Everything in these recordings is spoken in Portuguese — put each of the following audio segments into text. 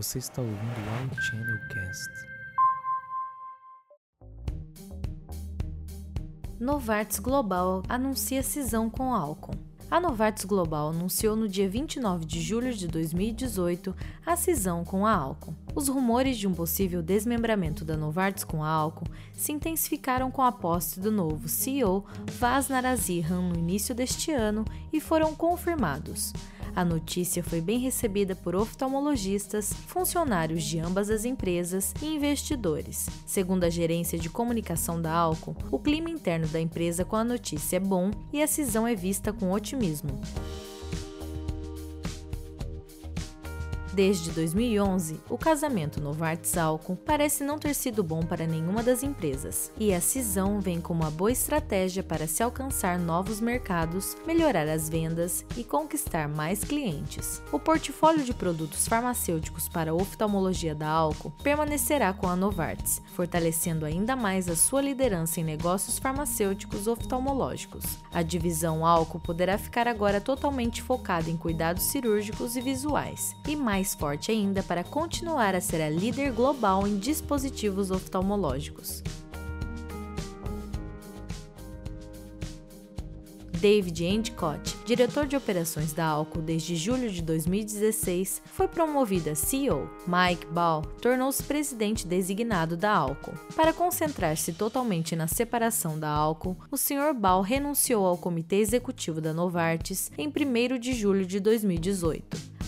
Você está ouvindo o iChannel Cast. Novartis Global anuncia cisão com Alcon. A Novartis Global anunciou no dia 29 de julho de 2018 a cisão com a Alcon. Os rumores de um possível desmembramento da Novartis com a Alcon se intensificaram com a posse do novo CEO Vaz Narazihan no início deste ano e foram confirmados. A notícia foi bem recebida por oftalmologistas, funcionários de ambas as empresas e investidores. Segundo a gerência de comunicação da Alcon, o clima interno da empresa com a notícia é bom e a cisão é vista com otimismo. Desde 2011, o casamento Novartis-Alcon parece não ter sido bom para nenhuma das empresas, e a cisão vem como uma boa estratégia para se alcançar novos mercados, melhorar as vendas e conquistar mais clientes. O portfólio de produtos farmacêuticos para a oftalmologia da Alcon permanecerá com a Novartis, fortalecendo ainda mais a sua liderança em negócios farmacêuticos oftalmológicos. A divisão Alcon poderá ficar agora totalmente focada em cuidados cirúrgicos e visuais, e mais mais forte ainda para continuar a ser a líder global em dispositivos oftalmológicos. David Endicott, diretor de operações da Alco desde julho de 2016, foi promovido a CEO. Mike Ball tornou-se presidente designado da Alco. Para concentrar-se totalmente na separação da Alco, o Sr. Ball renunciou ao comitê executivo da Novartis em 1 de julho de 2018.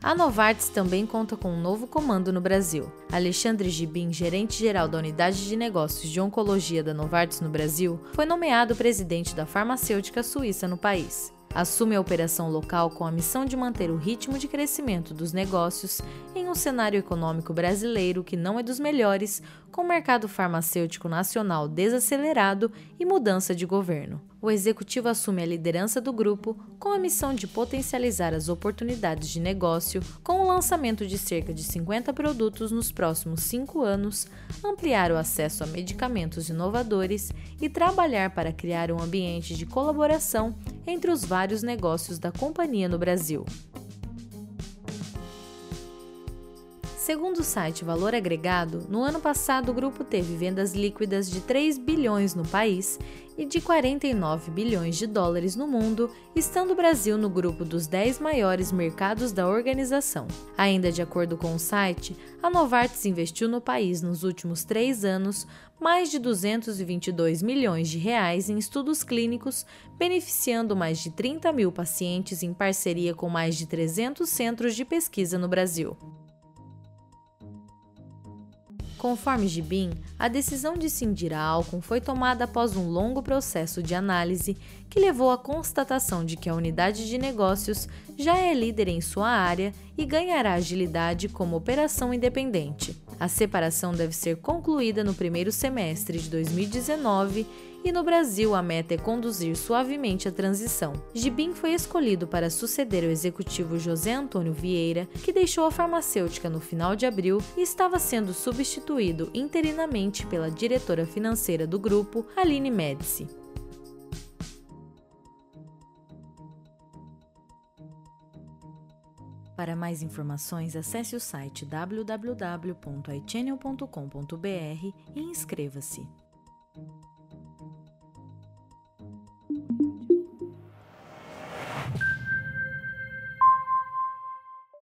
A Novartis também conta com um novo comando no Brasil. Alexandre Gibin, gerente-geral da Unidade de Negócios de Oncologia da Novartis no Brasil, foi nomeado presidente da farmacêutica suíça no país. Assume a operação local com a missão de manter o ritmo de crescimento dos negócios em um cenário econômico brasileiro que não é dos melhores, com o mercado farmacêutico nacional desacelerado e mudança de governo. O executivo assume a liderança do grupo com a missão de potencializar as oportunidades de negócio com o lançamento de cerca de 50 produtos nos próximos cinco anos, ampliar o acesso a medicamentos inovadores e trabalhar para criar um ambiente de colaboração entre os vários negócios da companhia no Brasil. Segundo o site Valor Agregado, no ano passado o grupo teve vendas líquidas de 3 bilhões no país e de 49 bilhões de dólares no mundo, estando o Brasil no grupo dos 10 maiores mercados da organização. Ainda de acordo com o site, a Novartis investiu no país nos últimos três anos mais de 222 milhões de reais em estudos clínicos, beneficiando mais de 30 mil pacientes em parceria com mais de 300 centros de pesquisa no Brasil. Conforme Gibin, a decisão de cindir a Alcon foi tomada após um longo processo de análise que levou à constatação de que a unidade de negócios já é líder em sua área e ganhará agilidade como operação independente. A separação deve ser concluída no primeiro semestre de 2019 e no Brasil a meta é conduzir suavemente a transição. Gibin foi escolhido para suceder o executivo José Antônio Vieira, que deixou a farmacêutica no final de abril e estava sendo substituído interinamente pela diretora financeira do grupo, Aline Médici. Para mais informações, acesse o site www.ichannel.com.br e inscreva-se.